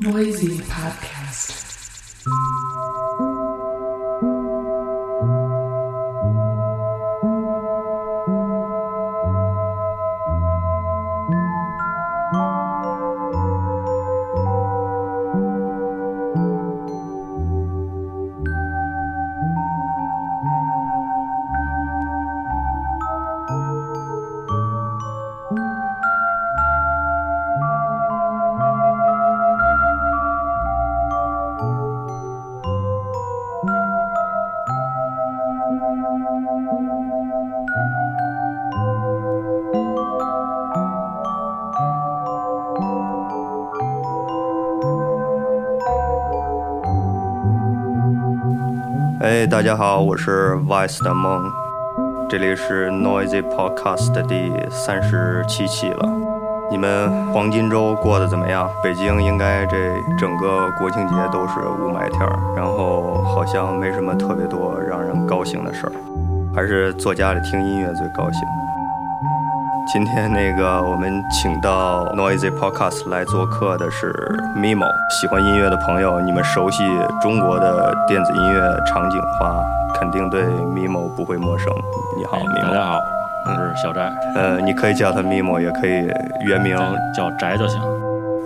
Noisy Podcast. 大家好，我是 Vice 的梦，这里是 Noisy Podcast 第三十七期了。你们黄金周过得怎么样？北京应该这整个国庆节都是雾霾天儿，然后好像没什么特别多让人高兴的事儿，还是坐家里听音乐最高兴。今天那个我们请到 Noisy Podcast 来做客的是 Mimo。喜欢音乐的朋友，你们熟悉中国的电子音乐场景的话，肯定对 Mimo 不会陌生。你好哎大，Mimo。家好，我是小翟，呃，你可以叫他 Mimo，也可以原名。叫翟就行。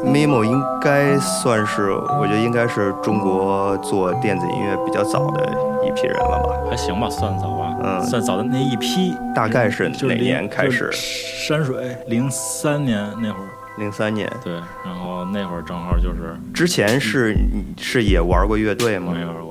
Mimo 应该算是，我觉得应该是中国做电子音乐比较早的一批人了吧？还行吧，算早吧，嗯算早的那一批。大概是哪年开始？山水零三年那会儿，零三年。对，然后那会儿正好就是之前是是也玩过乐队吗没？玩过，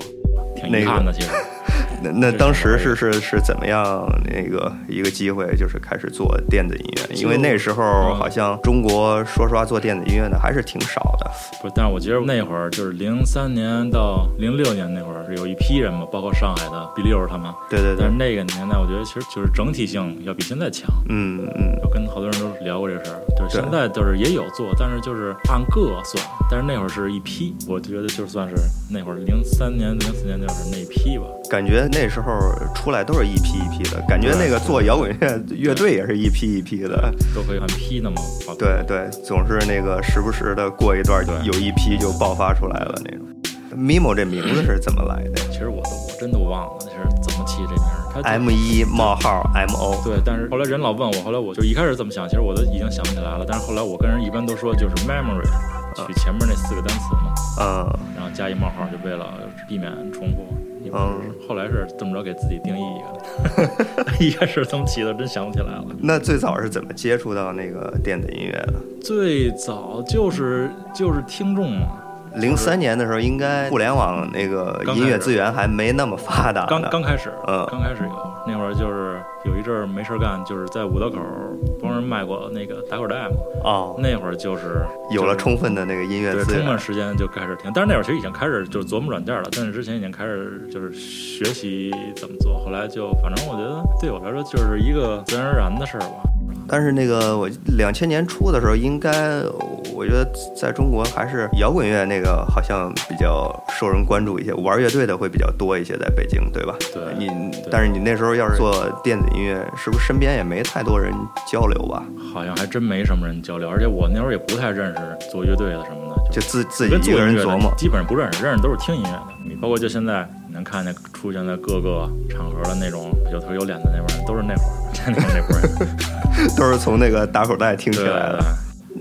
挺那个遗憾的。其实 那那当时是是是怎么样那个一个机会，就是开始做电子音乐？因为那时候嗯好像中国说实话做电子音乐的还是挺少的。不是，但是我觉得那会儿就是零三年到零六年那会儿，有一批人嘛，包括上海的比利欧他们。对对对但是，那个年代，我觉得其实就是整体性要比现在强。嗯嗯，我跟好多人都聊过这事儿，就是对现在就是也有做，但是就是按个算，但是那会儿是一批，我觉得就算是那会儿零三年、零四年就是那一批吧。感觉那时候出来都是一批一批的，感觉那个做摇滚乐乐队也是一批一批的。都可以按批那么跑。对对，总是那个时不时的过一段对有一批就爆发出来了那种。Mimo 这名字是怎么来的其实我都我真都忘了那是怎么起这名儿。他？M 一冒号 M O。对，但是后来人老问我，后来我就一开始这么想，其实我都已经想不起来了。但是后来我跟人一般都说就是 memory，取前面那四个单词嘛，嗯然后加一冒号，就为了避免重复。嗯后来是这么着给自己定义一个，一开始怎么起的真想不起来了。那最早是怎么接触到那个电子音乐的？最早就是就是听众嘛，零三年的时候，应该互联网那个音乐资源还没那么发达。刚刚开始，嗯刚开始有那会儿就是有一阵儿没事儿干，就是在五道口帮人卖过那个打口袋嘛。哦，那会儿就是有了充分的那个音乐资源。充分时间就开始听，但是那会儿其实已经开始就是琢磨软件了，但是之前已经开始就是学习怎么做，后来就反正我觉得对我来说就是一个自然而然的事儿吧。但是那个我两千年初的时候，应该我觉得在中国还是摇滚乐那个好像比较受人关注一些，玩乐队的会比较多一些，在北京，对吧？对你对但是你那时候要是做电子音乐，是不是身边也没太多人交流吧？好像还真没什么人交流，而且我那会儿也不太认识做乐队的什么的，就自自己一个人琢磨。基本上不认识，认识都是听音乐的。你包括就现在你能看见出现在各个场合的那种有头有脸的那帮人，都是那会儿那会儿那波人。都是从那个打口袋听起来的。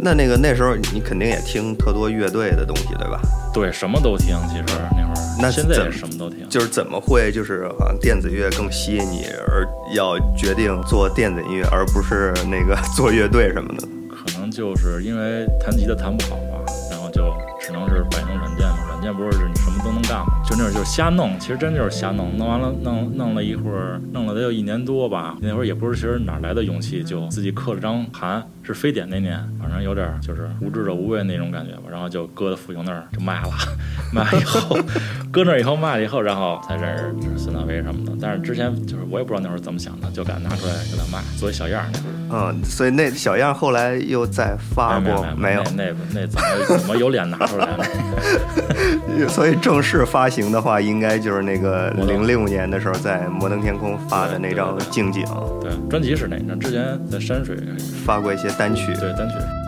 那那个那时候你肯定也听特多乐队的东西，对吧？对，什么都听。其实那会儿，那现在也什么都听。就是怎么会就是好像电子乐更吸引你，而要决定做电子音乐，而不是那个 做乐队什么的？可能就是因为弹吉他弹不好吧，然后就只能是摆弄软件嘛。软件不是你什都能干，就那会儿就是瞎弄，其实真就是瞎弄。弄完了，弄弄了一会儿，弄了得有一年多吧。那会儿也不是其实哪来的勇气，就自己刻了张盘，是非典那年，反正有点就是无知者无畏那种感觉吧。然后就搁在复兴那儿就卖了，卖了以后，搁那儿以后卖了以后，然后才认识就是孙大为什么的。但是之前就是我也不知道那会儿怎么想的，就敢拿出来给他卖，作为小样儿那会儿。嗯，所以那小样后来又再发过没有？那那那怎么怎么有脸拿出来呢？所以正式发行的话，应该就是那个零六年的时候在摩登天空发的那张对对对静景，对，专辑是那张，之前在山水发过一些单曲。对单曲。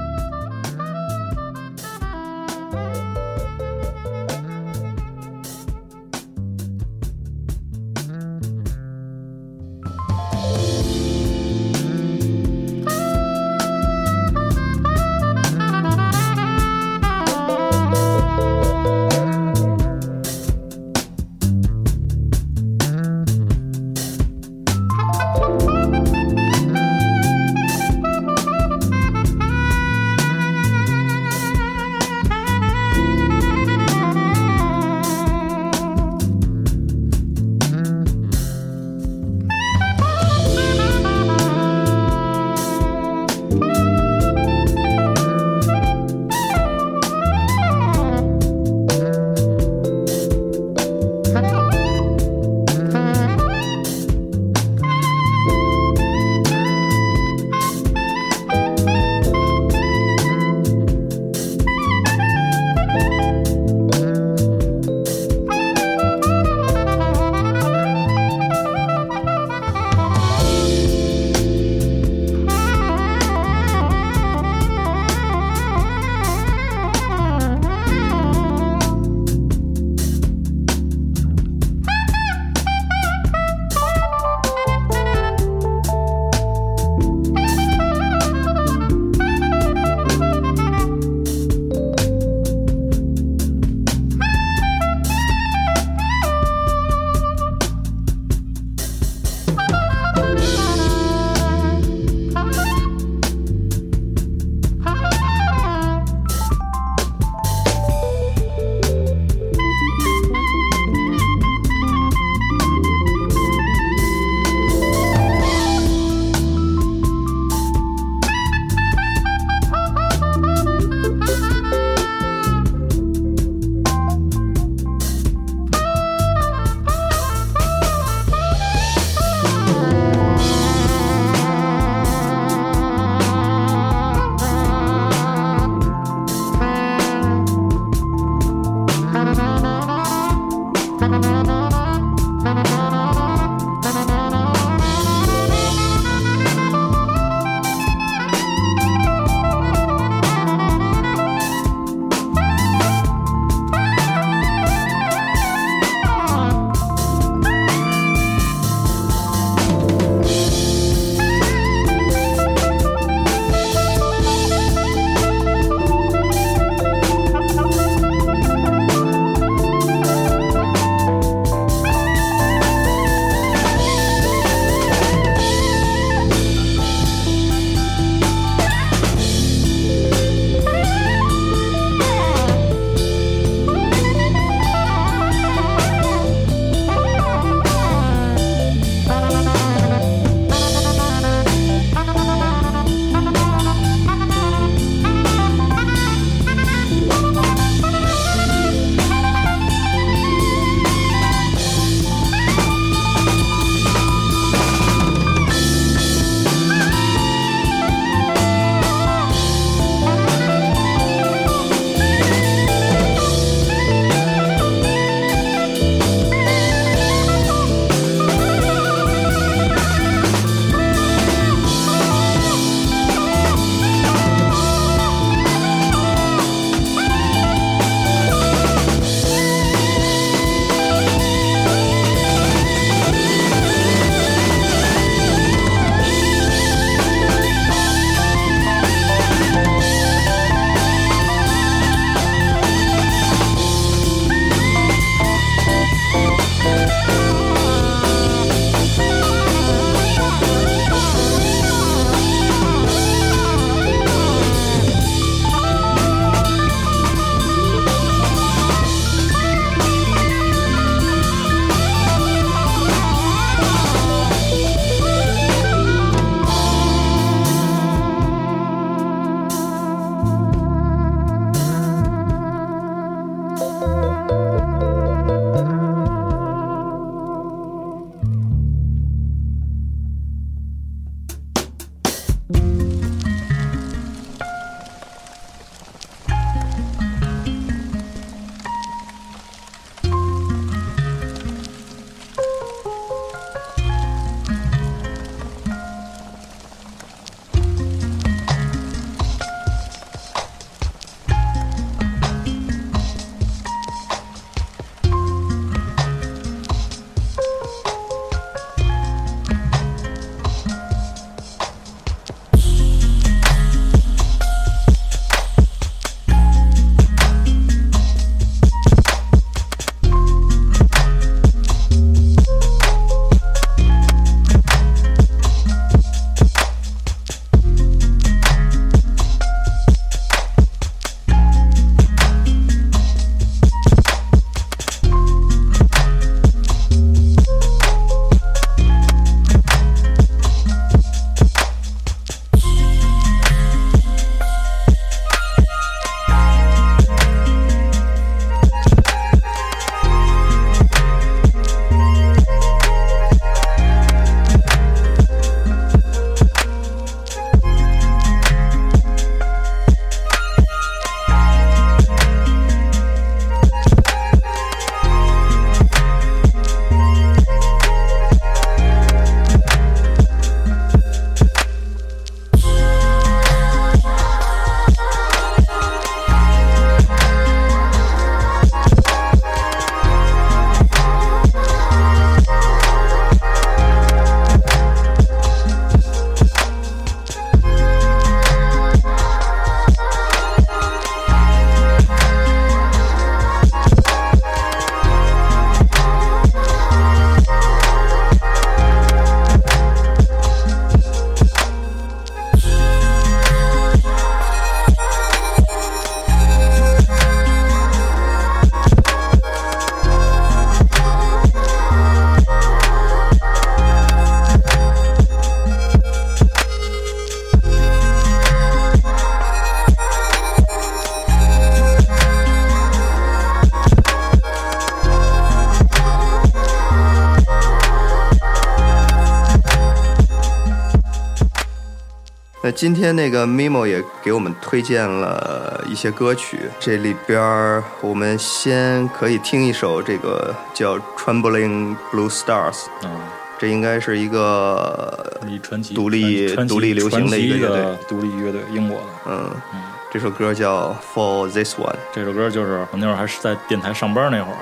今天那个 Mimo 也给我们推荐了一些歌曲，这里边儿我们先可以听一首这个叫《Trembling Blue Stars》，嗯，这应该是一个一传奇独立传奇独立流行的一个乐队独立乐队，英国的。嗯，嗯，这首歌叫《For This One》。这首歌就是我那会儿还是在电台上班那会儿，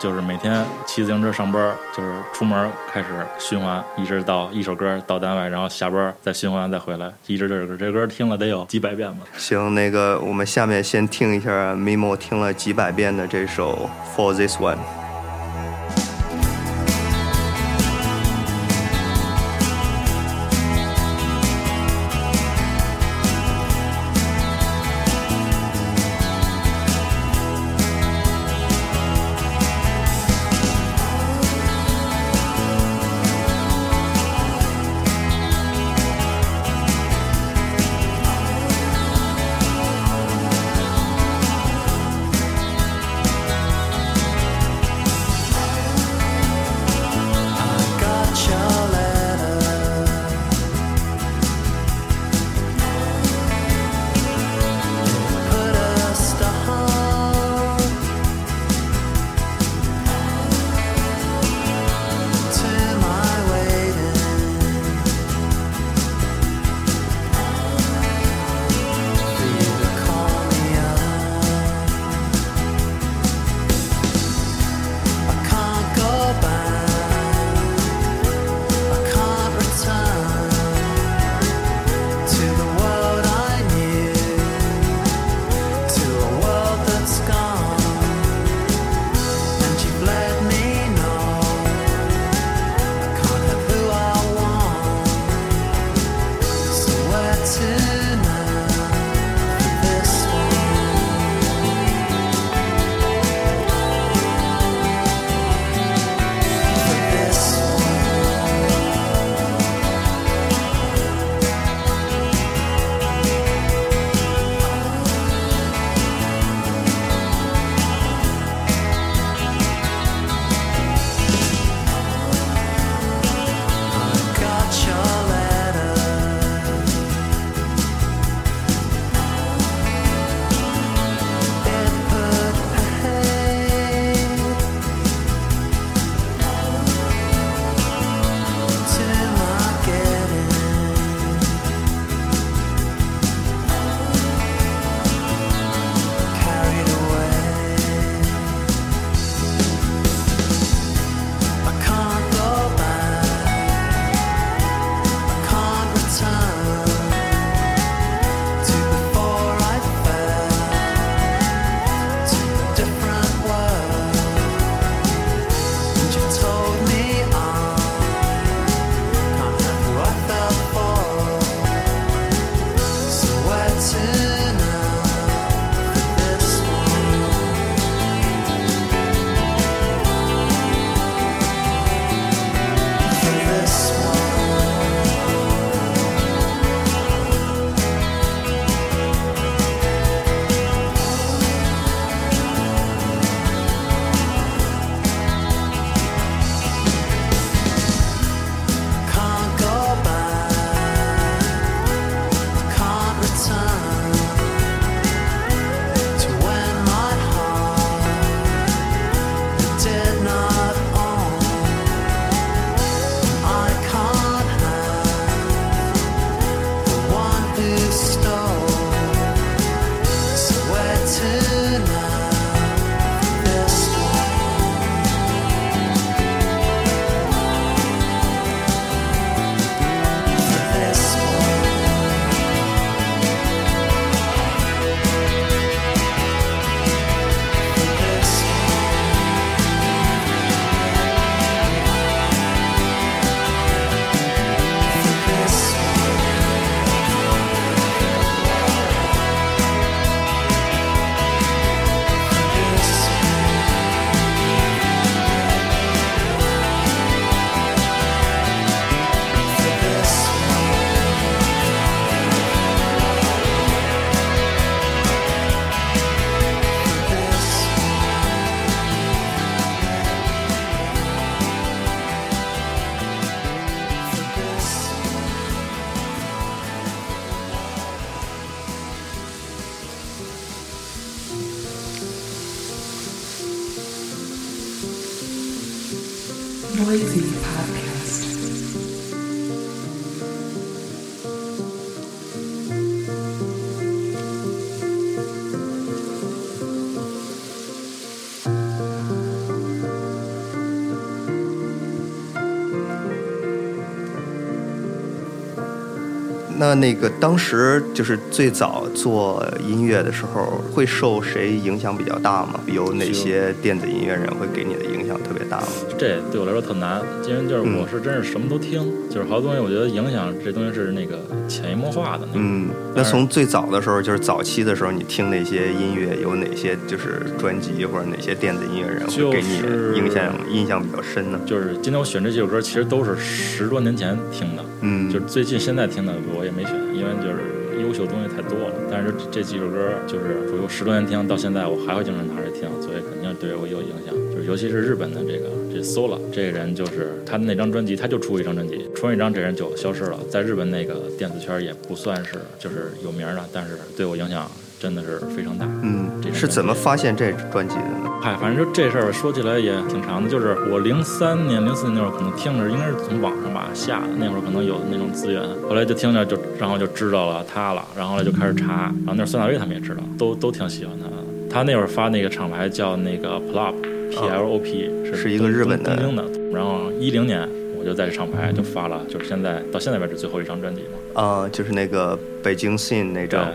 就是每天骑自行车上班，就是出门开始循环，一直到一首歌到单位，然后下班再循环再回来，一直这首歌，这歌听了得有几百遍吧。行，那个我们下面先听一下 Mimo 听了几百遍的这首《For This One》。那那个当时就是最早做音乐的时候，会受谁影响比较大吗？有哪些电子音乐人会给你的影响特别大吗？这对我来说特难，因为就是我是真是什么都听，就是好多东西我觉得影响这东西是那个潜移默化的。嗯，那从最早的时候，就是早期的时候，你听那些音乐有哪些就是专辑或者哪些电子音乐人会给你就是影响印象比较深呢？就是今天我选这几首歌，其实都是十多年前听的，嗯，就是最近现在听的我也没选，因为就是优秀东西太多了。但是这几首歌就是我十多年听到现在，我还会经常拿着听，所以肯定对我有影响。就是尤其是日本的这个这 Sola 这个人，就是他那张专辑，他就出一张专辑，出完一张这人就消失了，在日本那个电子圈也不算是就是有名的，但是对我影响真的是非常大。嗯这，是怎么发现这专辑的呢？嗨，反正就这事儿说起来也挺长的，就是我零三年、零四年那会儿可能听着，应该是从网上吧下的，那会儿可能有那种资源，后来就听着就，然后就知道了他了，然后后来就开始查，然后那孙大威他们也知道，都都挺喜欢他的。他那会儿发那个厂牌叫那个 Plop，P L O P，、是是一个日本的东京的。然后一零年我就在这厂牌就发了，就是现在到现在为止最后一张专辑嘛。啊、就是那个北京 Scene 那对张，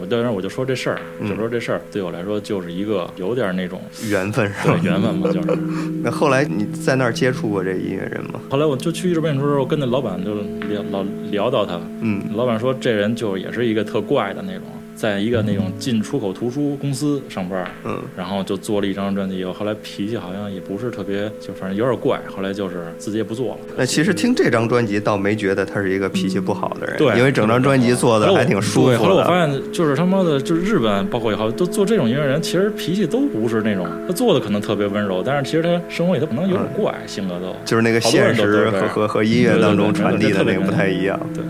我当然我就说这事儿，嗯就说这事儿对我来说就是一个有点那种缘分是对吧？缘分嘛，就是。那后来你在那儿接触过这音乐人吗？后来我就去日本演出的时候，跟那老板就聊老聊到他，嗯老板说这人就也是一个特怪的那种，在一个那种进出口图书公司上班，嗯，然后就做了一张专辑，后来脾气好像也不是特别，就反正有点怪，后来就是自己也不做了。那其实听这张专辑倒没觉得他是一个脾气不好的人，对，因为整张专辑做的还挺舒服的，后来我。发现，就是他妈的，就是日本，包括以后都做这种音乐人，其实脾气都不是那种，他做的可能特别温柔，但是其实他生活里他可能有点怪，性格都。就是那个现实和和和音乐当中传递的那个不太一样。对，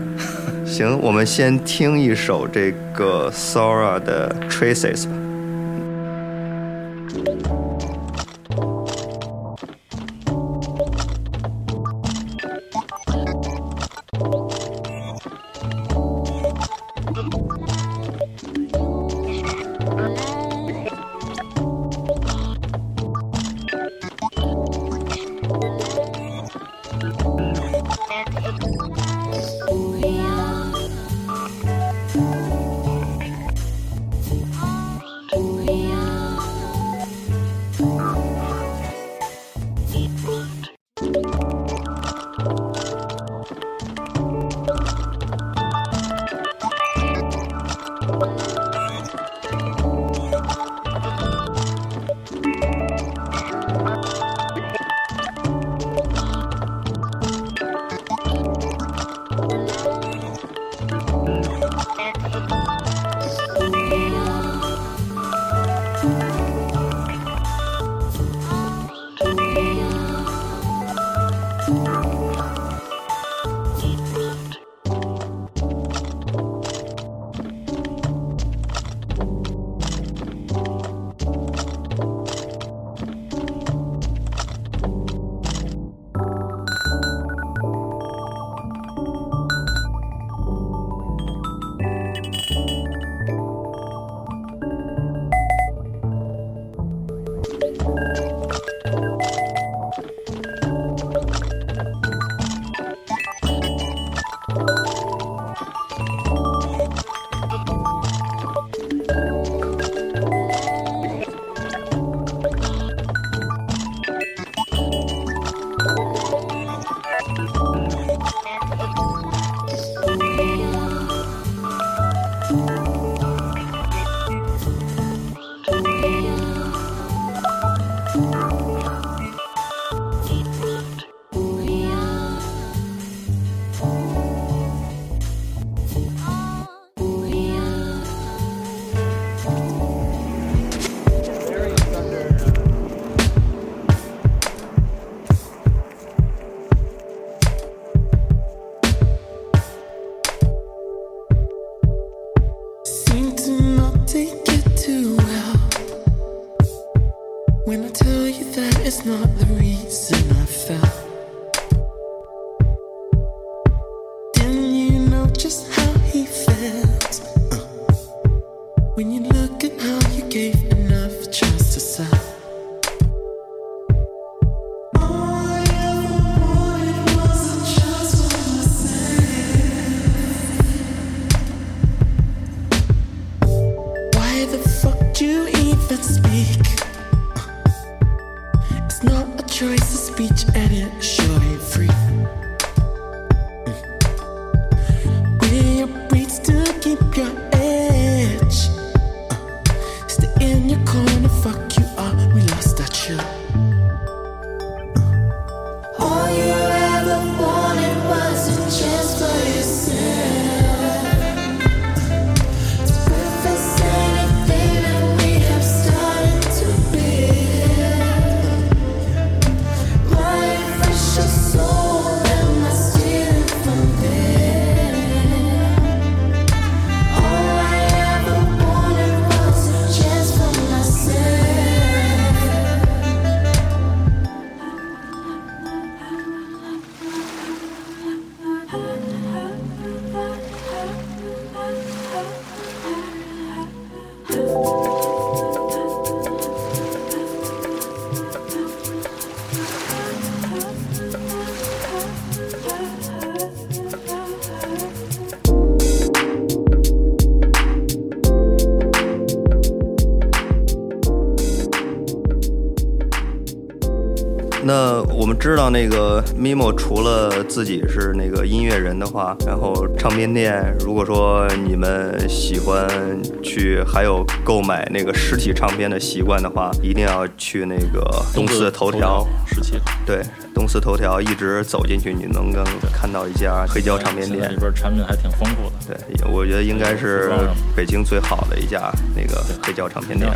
行，我们先听一首这个 Sora 的 Traces 那个 Mimo 除了自己是那个音乐人的话，然后唱片店，如果说你们喜欢去还有购买那个实体唱片的习惯的话，一定要去那个东四头条。十七号，对，东四头条一直走进去，你能够看到一家黑胶唱片店里。边产品还挺丰富的。对，我觉得应该是北京最好的一家那个黑胶唱片店。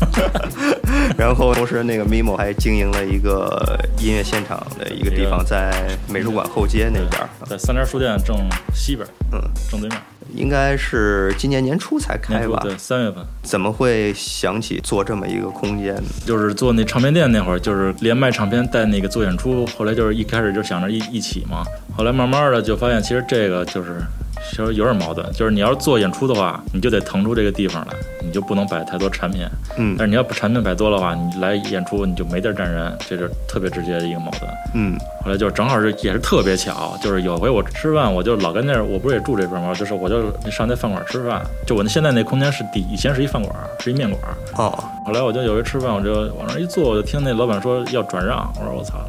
然后同时，那个 Mimo 还经营了一个音乐现场的一个地方，在美术馆后街那边儿。在三联书店正西边，嗯，正对面。应该是今年年初才开吧？对，三月份怎么会想起做这么一个空间呢？就是做那唱片店那会儿，就是连卖唱片带那个做演出。后来就是一开始就想着一一起嘛，后来慢慢的就发现，其实这个就是其实有点矛盾，就是你要是做演出的话，你就得腾出这个地方来，你就不能摆太多产品。嗯但是你要把产品摆多的话，你来演出你就没地儿站人，这是特别直接的一个矛盾。嗯后来就正好是也是特别巧，就是有回我吃饭，我就老跟那儿，我不是也住这边吗？就是我就上那饭馆吃饭，就我那现在那空间是底以前是一饭馆，是一面馆。哦，后来我就有一吃饭，我就往那儿一坐，我就听那老板说要转让，我说我操，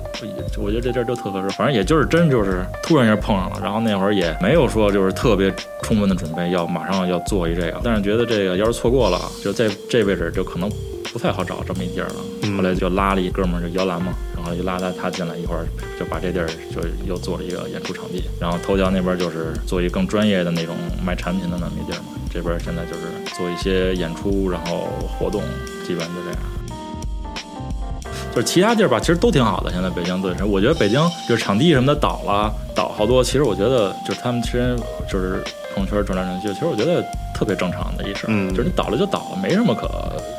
我觉得这地儿就特合适，反正也就是真就是突然一下碰上了，然后那会儿也没有说就是特别充分的准备要马上要做一这个，但是觉得这个要是错过了，就在这位置就可能不太好找这么一地儿了。后来就拉了一哥们儿，就摇篮嘛，然后就拉他他进来一会儿，就把这地儿就又做了一个演出场地。然后头条那边就是做一更专业的那种卖产品的那么一地儿嘛，这边现在就是做一些演出，然后活动，基本就这样。就是其他地儿吧，其实都挺好的。现在北京对，我觉得北京就是场地什么的倒了，倒好多。其实我觉得就是他们其实就是朋友圈转来转去，其实我觉得特别正常的一事儿。嗯就是你倒了就倒了，没什么可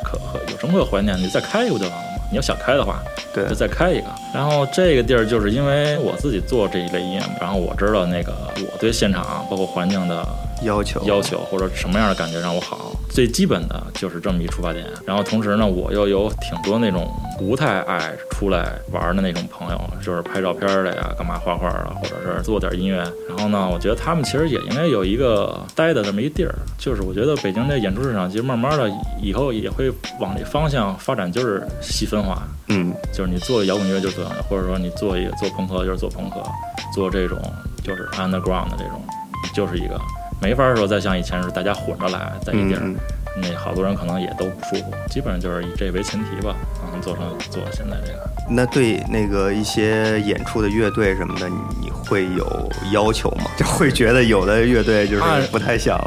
可可有什么可怀念的，你再开一个不就完了吗？你要想开的话，对就再开一个。然后这个地儿就是因为我自己做这一类音乐，然后我知道那个我对现场包括环境的要求要求或者什么样的感觉让我好，最基本的就是这么一出发点。然后同时呢，我又有挺多那种不太爱出来玩的那种朋友，就是拍照片的呀，干嘛画画啊，或者是做点音乐。然后呢，我觉得他们其实也应该有一个待的这么一地儿。就是我觉得北京这演出市场其实慢慢的以后也会往这方向发展，就是细分化。嗯就是你做摇滚乐就是做摇滚，或者说你做一个做朋克就是做朋克，做这种就是 underground 的这种，就是一个没法说再像以前是大家混着来在一地儿，那好多人可能也都不舒服，基本上就是以这为前提吧，然后做成做现在这个。那对那个一些演出的乐队什么的，你你会有要求吗？就会觉得有的乐队就是啊不太想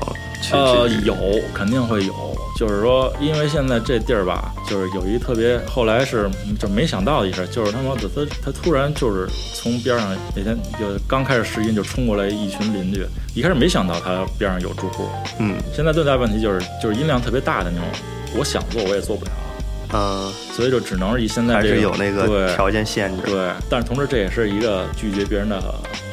去呃，去有肯定会有，就是说，因为现在这地儿吧，就是有一特别，后来是就没想到的一事儿，就是他妈的他他突然就是从边上那天就刚开始试音就冲过来一群邻居，一开始没想到他边上有住户，嗯。现在最大问题就是就是音量特别大的那种，我想做我也做不了，嗯，所以就只能是以现在这个还是有那个对。条件限制。对，但是同时这也是一个拒绝别人的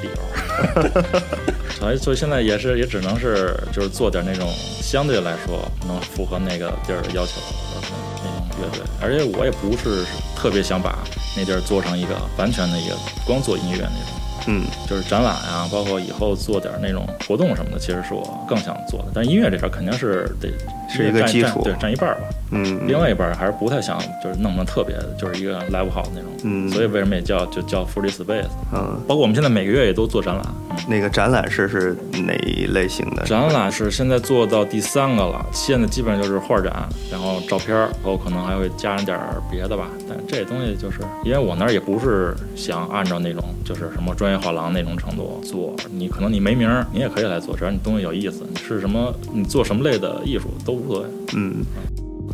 理由。所以，所以现在也是也只能是就是做点那种相对来说能符合那个地儿要求的那种乐队，而且我也不是特别想把那地儿做成一个完全的一个光做音乐那种，嗯就是展览啊，包括以后做点那种活动什么的，其实是我更想做的。但音乐这边肯定是得是一个占基础对，占一半儿吧。嗯，另外一半儿还是不太想就是弄得特别，就是一个 live house 那种。嗯所以为什么也叫就叫 Free Space？嗯，包括我们现在每个月也都做展览。嗯那个展览是是哪一类型的？展览是现在做到第三个了，现在基本上就是画展，然后照片儿，然后可能还会加上点儿别的吧。但这东西就是因为我那儿也不是想按照那种就是什么专业画廊那种程度做，你可能你没名儿，你也可以来做，只要你东西有意思，你是什么，你做什么类的艺术都无所谓。嗯，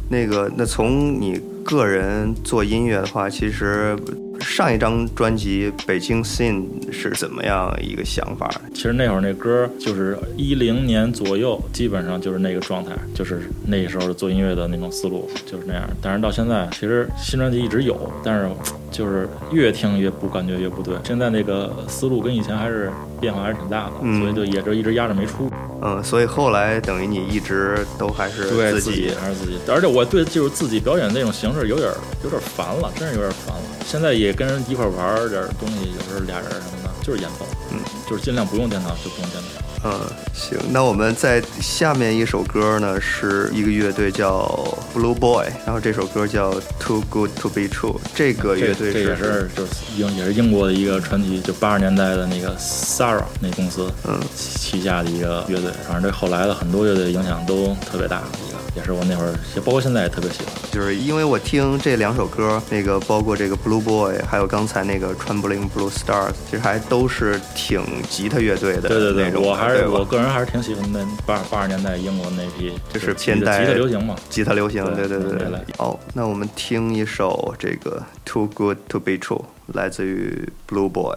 那个，那从你个人做音乐的话，其实上一张专辑《北京 Scene》是怎么样一个想法？其实那会儿那歌儿就是一零年左右，基本上就是那个状态，就是那时候做音乐的那种思路就是那样。但是到现在，其实新专辑一直有，但是就是越听越不感觉越不对。现在那个思路跟以前还是变化还是挺大的，嗯所以就也就一直压着没出。嗯，所以后来等于你一直都还是对自己，还是自己，而且我对就是自己表演那种形式有点有点烦了，真是有点烦了。现在也跟人一块玩点儿东西，有时候俩人什么的，就是演奏，嗯，就是尽量不用电脑就不用电脑。嗯，行，那我们在下面一首歌呢，是一个乐队叫 Blue Boy，然后这首歌叫 Too Good to Be True，这个乐队这这也是就是英也是英国的一个传奇，就八十年代的那个 Sarah 那公司嗯。旗下的一个乐队，反正对后来的很多乐队影响都特别大。的一个，也是我那会儿也包括现在也特别喜欢。就是因为我听这两首歌，那个包括这个 Blue Boy，还有刚才那个 Trembling Blue Stars，其实还都是挺吉他乐队的对对对，我还是我个人还是挺喜欢那八八十年代英国那批，就是吉他偏带吉他流行嘛。吉他流行，对对对对对对。好，那我们听一首这个 Too Good to Be True，来自于 Blue Boy。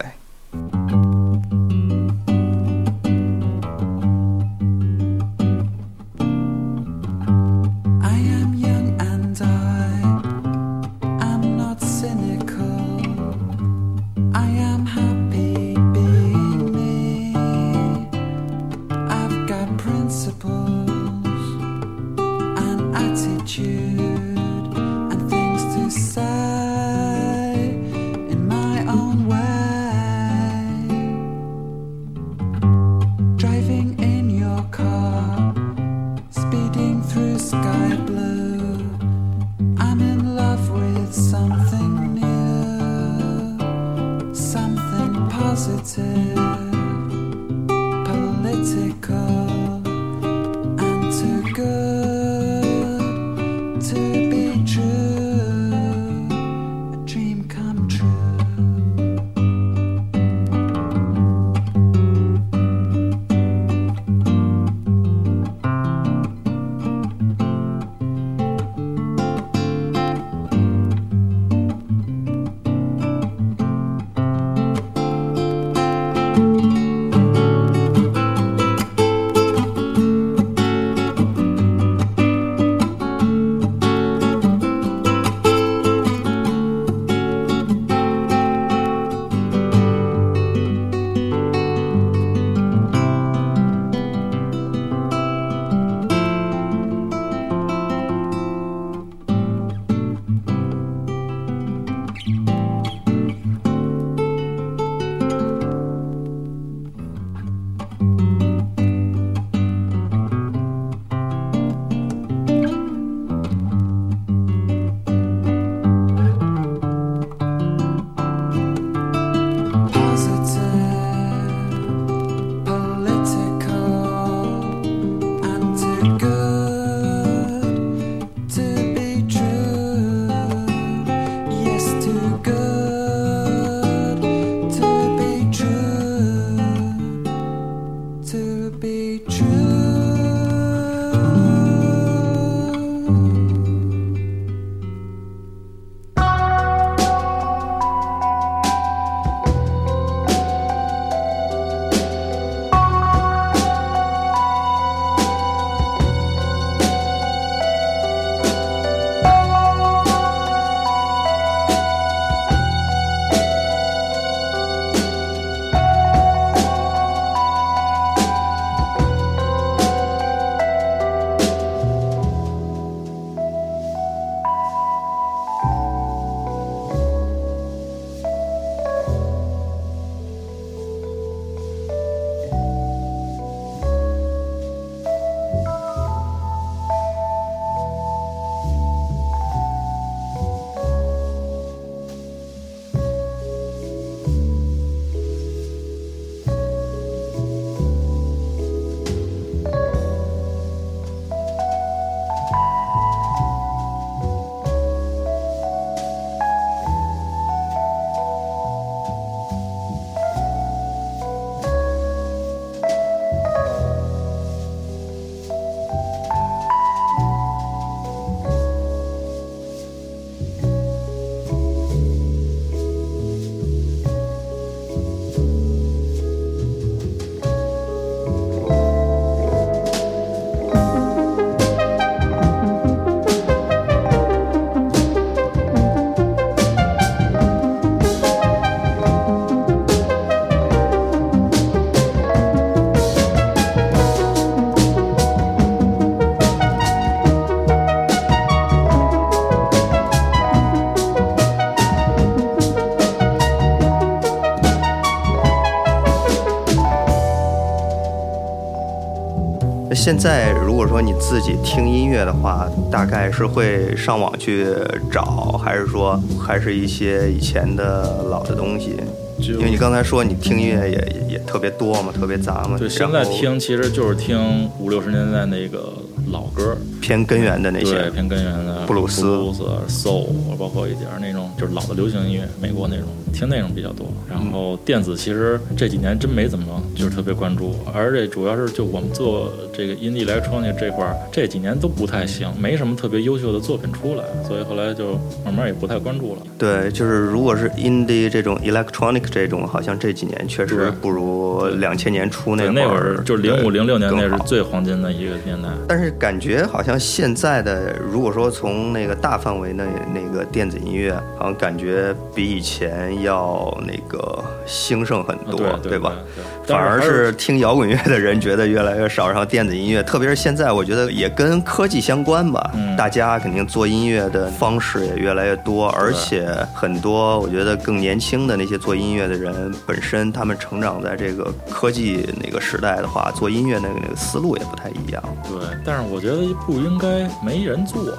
现在如果说你自己听音乐的话，大概是会上网去找，还是说还是一些以前的老的东西？就因为你刚才说你听音乐也也也特别多嘛，特别杂嘛。对，现在听其实就是听五六十年代那个老歌，偏根源的那对，些，偏根源的布鲁斯布鲁斯、soul，包括一点那种就是老的流行音乐，美国那种，听那种比较多。然后电子其实这几年真没怎么就是特别关注，而且主要是就我们做这个 indie electronic 这块儿，这几年都不太行，没什么特别优秀的作品出来，所以后来就慢慢也不太关注了。对，就是如果是 indie 这种 electronic 这种，好像这几年确实不如两千年初那，会那会儿就是零五零六年那是最黄金的一个年代。但是感觉好像现在的，如果说从那个大范围内那个电子音乐，好像感觉比以前要那个兴盛很多，啊对对吧？对对反而是听摇滚乐的人觉得越来越少，然后电子音乐，特别是现在，我觉得也跟科技相关吧。嗯大家肯定做音乐的方式也越来越多，而且很多我觉得更年轻的那些做音乐的人，本身他们成长在这个科技那个时代的话，做音乐那个那个思路也不太一样。对，但是我觉得不应该没人做呀。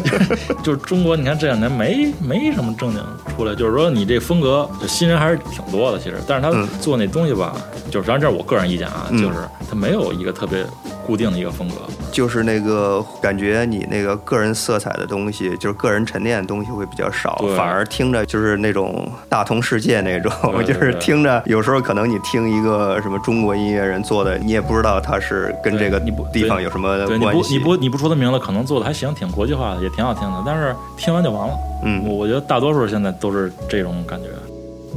就是中国，你看这两年没没什么正经出来，就是说你这风格，就新人还是挺多的，其实，但是他嗯做那东西吧，就是当然这是我个人意见啊，嗯就是他没有一个特别固定的一个风格。就是那个感觉你那个个人色彩的东西，就是个人沉淀的东西会比较少，反而听着就是那种大同世界那种，对对 就是听着有时候可能你听一个什么中国音乐人做的，你也不知道他是跟这个地方有什么关系。不你不你不说他名字，可能做的还行，挺国际化的，也挺好听的，但是听完就完了。嗯我我觉得大多数现在都是这种感觉。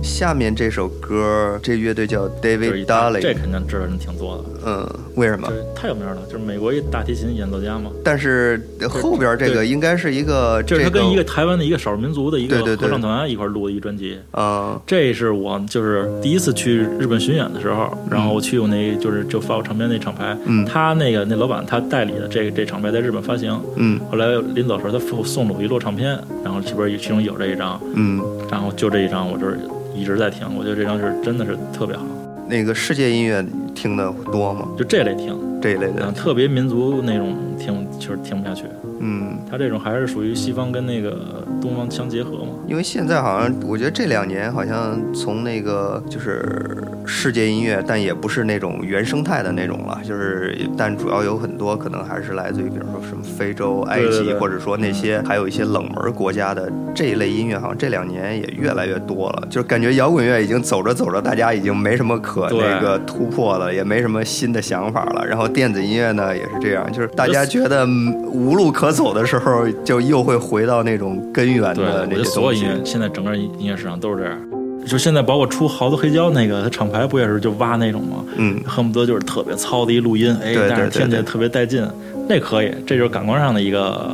下面这首歌，这乐队叫 David 这 Darling，肯定知道人挺多的，嗯，为什么？这？太有名了，就是美国一大提琴演奏家嘛。但是后边这个应该是一个这这是他跟一个台湾的一个少数民族的一个合唱团一块录的一专辑。啊。这是我就是第一次去日本巡演的时候，然后我去我那就是就发我唱片那厂牌，嗯。他那个那老板他代理的这个这厂牌在日本发行，嗯。后来临走时候他送送了我一摞唱片，然后里边其中有这一张，嗯，然后就这一张我就是一直在听，我觉得这张是真的是特别好，那个世界音乐听的多吗？就这类听，这一类的。嗯，，特别民族那种听确实听不下去，嗯。他这种还是属于西方跟那个东方相结合嘛。因为现在好像，我觉得这两年好像从那个就是世界音乐，但也不是那种原生态的那种了，就是但主要有很多可能还是来自于比如说什么非洲、埃及，对对对或者说那些还有一些冷门国家的这一类音乐，好像这两年也越来越多了。就是感觉摇滚乐已经走着走着，大家已经没什么可对那个突破了，也没什么新的想法了。然后电子音乐呢也是这样，就是大家觉得嗯无路可走的时候，就又会回到那种根源对，的那些东西。所有音乐现在整个音乐市场都是这样。就现在包括出好多黑胶那个，它厂牌不也是就挖那种吗？嗯，恨不得就是特别糙的一录音，哎，但是听起来特别带劲，那可以，这就是感官上的一个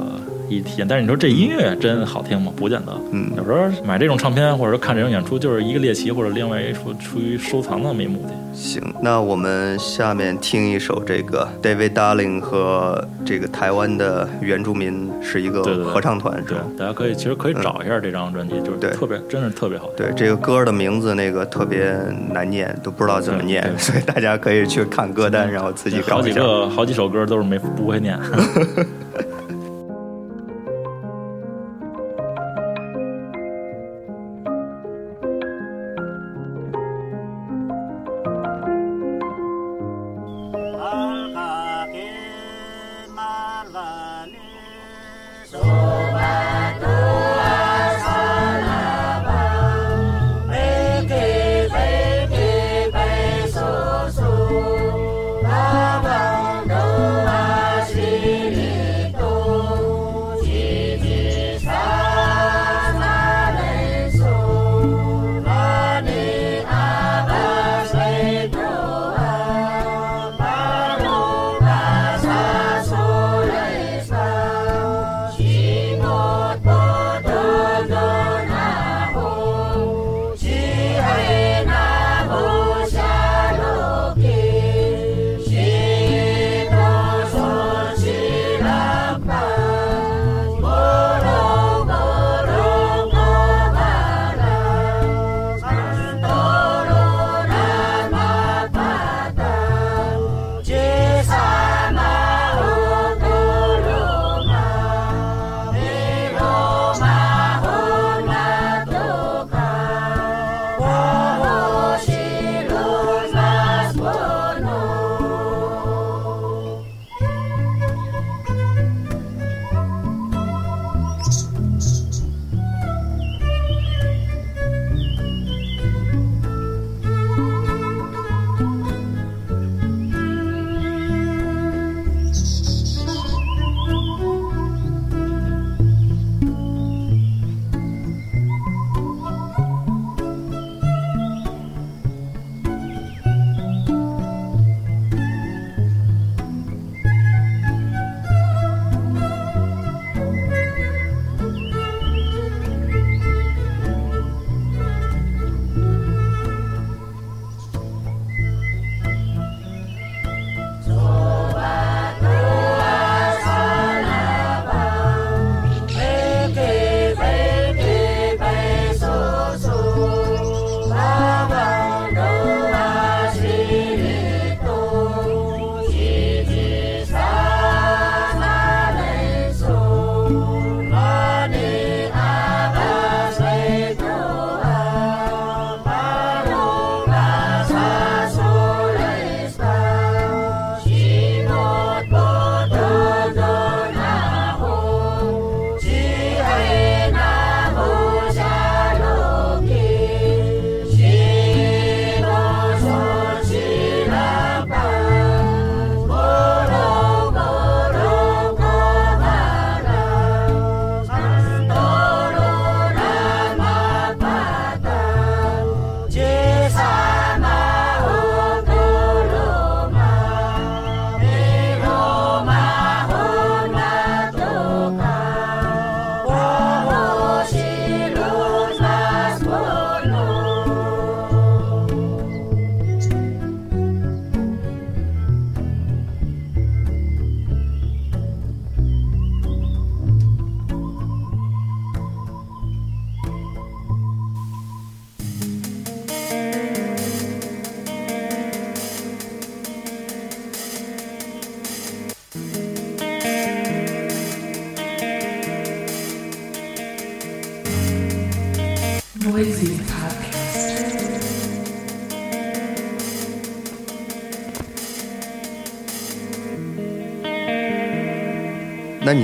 一体验。但是你说这音乐真好听吗？不见得。嗯有时候买这种唱片或者说看这种演出，就是一个猎奇或者另外一出出于收藏的那么一目的。行，那我们下面听一首这个 David Darling 和这个台湾的原住民是一个合唱团，是对吧？，大家可以其实可以找一下这张专辑，就是对特别真是特别好听。对，这个歌的名字那个特别难念，都不知道怎么念所以大家可以去看歌单，然后自己搞一下。个好几首歌都是没不会念。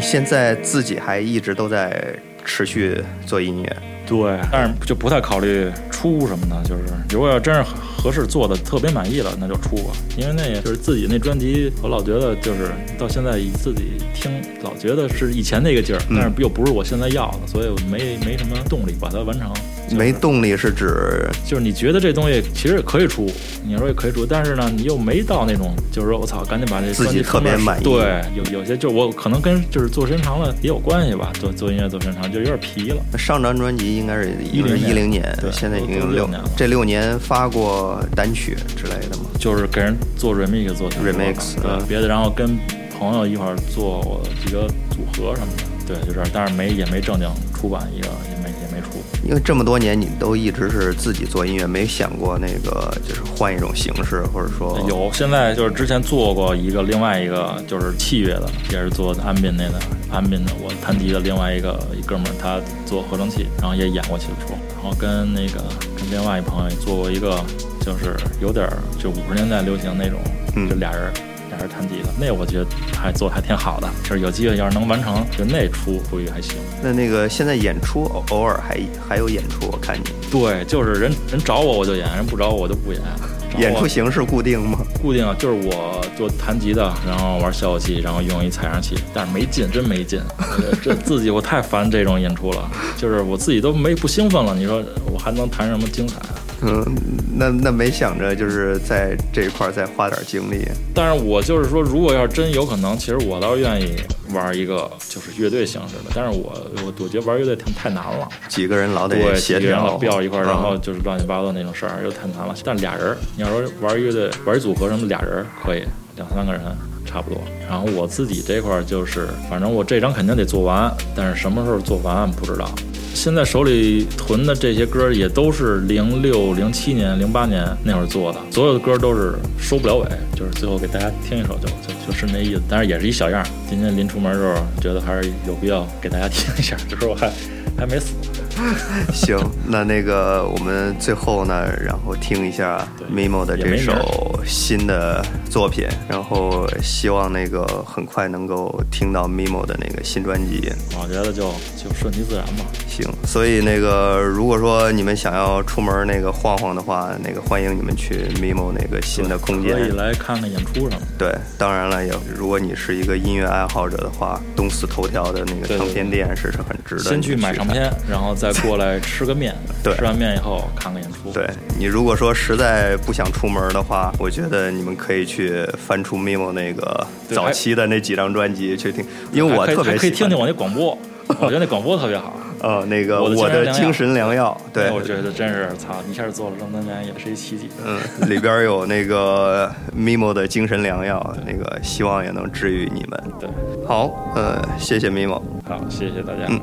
现在自己还一直都在持续做音乐？对，但是就不太考虑出什么的，就是如果要真是合适做的特别满意了，那就出吧。因为那也就是自己那专辑，我老觉得就是到现在自己听，老觉得是以前那个劲儿，但是又不是我现在要的，所以我没没什么动力把它完成。就是没动力是指就是你觉得这东西其实也可以出，你说也可以出，但是呢，你又没到那种，就是说我操，赶紧把这自己专辑特别满意对，有有些就我可能跟就是做时间长了也有关系吧，做做音乐做时间长就有点皮了。上张专辑应该是一10一零年，对现在已经有六六年了这六年发过单曲之类的吗？就是给人做 remix 做 remix，对、嗯别的，然后跟朋友一块儿做几个组合什么的，对，就这样，但是没也没正经出版一个。因为这么多年你都一直是自己做音乐，没想过那个就是换一种形式，或者说有，现在就是之前做过一个，另外一个就是器乐的，也是做安斌那的，安斌的我弹吉的另外一个一哥们儿，他做合成器，然后也演过几出，然后跟那个跟另外一朋友也做过一个，就是有点儿就五十年代流行那种，嗯就俩人。俩人弹吉他，那我觉得还做的还挺好的，就是有机会要是能完成，就那出估计还行。那那个现在演出偶偶尔还还有演出，我看你对，就是人人找我我就演，人不找我我就不演。演出形式固定吗？固定啊，就是我就弹吉他，然后玩效果器，然后用一采样器，但是没劲，真没劲。这 自己我太烦这种演出了，就是我自己都没不兴奋了，你说我还能弹什么精彩啊？嗯，那那没想着就是在这一块儿再花点精力。但是我就是说，如果要是真有可能，其实我倒是愿意玩一个就是乐队形式的，但是我我我觉得玩乐队挺太难了。几个人老得对，协调，老飙一块然后就是乱七八糟那种事儿，又太难了。但俩人儿，你要说玩乐队、玩组合什么，俩人儿可以，两三个人差不多。然后我自己这块儿就是，反正我这张肯定得做完，但是什么时候做完不知道。现在手里囤的这些歌也都是零六、零七年、零八年那会儿做的，所有的歌都是收不了尾，就是最后给大家听一首就就就是那意思。但是也是一小样。今天临出门的时候，觉得还是有必要给大家听一下，就是我还还没死。行，那那个我们最后呢，然后听一下 Mimo 的这首新的作品，然后希望那个很快能够听到 Mimo 的那个新专辑。我觉得就就顺其自然吧。行，所以那个如果说你们想要出门那个晃晃的话，那个欢迎你们去 Mimo 那个新的空间可以。来看看演出什么。对，当然了，也如果你是一个音乐爱好者的话，东四头条的那个唱片店是是很值得先去买唱片，然后再过来吃个面。对吃完面以后看个演出。对你如果说实在不想出门的话，我觉得你们可以去翻出 Mimo 那个早期的那几张专辑去听，因为我特别喜欢还可以听听我那广播，我觉得那广播特别好。呃 那个我的精精神良药，对，我觉得真是操，一下做了这么多年也是一奇迹。嗯，里边有那个 Mimo 的精神良药，那个希望也能治愈你们。对，好，呃，谢谢 Mimo。好，谢谢大家。嗯